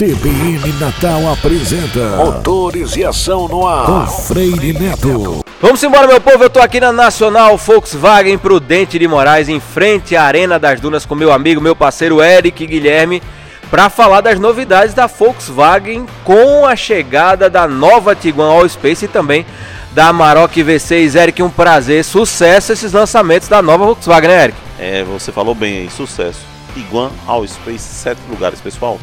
CBN Natal apresenta Motores e Ação no Ar com Freire Neto. Vamos embora, meu povo. Eu tô aqui na Nacional Volkswagen Prudente de Moraes, em frente à Arena das Dunas, com meu amigo, meu parceiro Eric Guilherme, para falar das novidades da Volkswagen com a chegada da nova Tiguan All Space e também da Amarok V6. Eric, um prazer, sucesso esses lançamentos da nova Volkswagen, né, Eric? É, você falou bem aí, sucesso. Tiguan All Space, sete lugares, pessoal.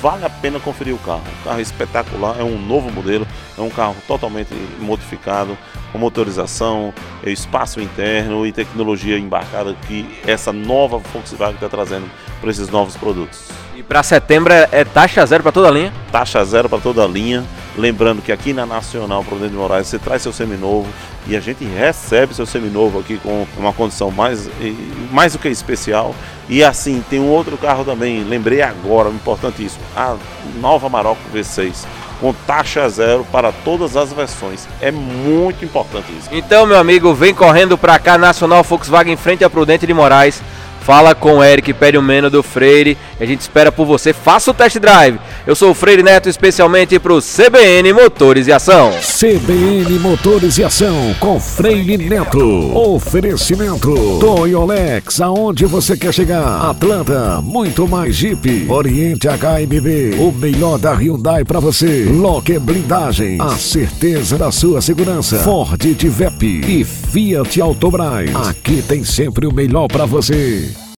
Vale a pena conferir o carro. O carro é espetacular, é um novo modelo, é um carro totalmente modificado, com motorização, espaço interno e tecnologia embarcada que essa nova Volkswagen está trazendo para esses novos produtos. E para setembro é, é taxa zero para toda a linha? Taxa zero para toda a linha. Lembrando que aqui na Nacional Prudente de Moraes você traz seu seminovo e a gente recebe seu seminovo aqui com uma condição mais, mais do que especial. E assim, tem um outro carro também, lembrei agora, importantíssimo, a nova Marocco V6 com taxa zero para todas as versões. É muito importante isso. Então, meu amigo, vem correndo para cá, Nacional Volkswagen em frente a Prudente de Moraes. Fala com o Eric, pede o meno do Freire. A gente espera por você. Faça o test drive. Eu sou o Freire Neto, especialmente para o CBN Motores e Ação. CBN Motores e Ação com Freire Neto. Oferecimento Toyolex, aonde você quer chegar? Atlanta, muito mais Jeep. Oriente HMB, o melhor da Hyundai para você. Locker Blindagem, a certeza da sua segurança. Ford Divep e Fiat Autobras. Aqui tem sempre o melhor para você.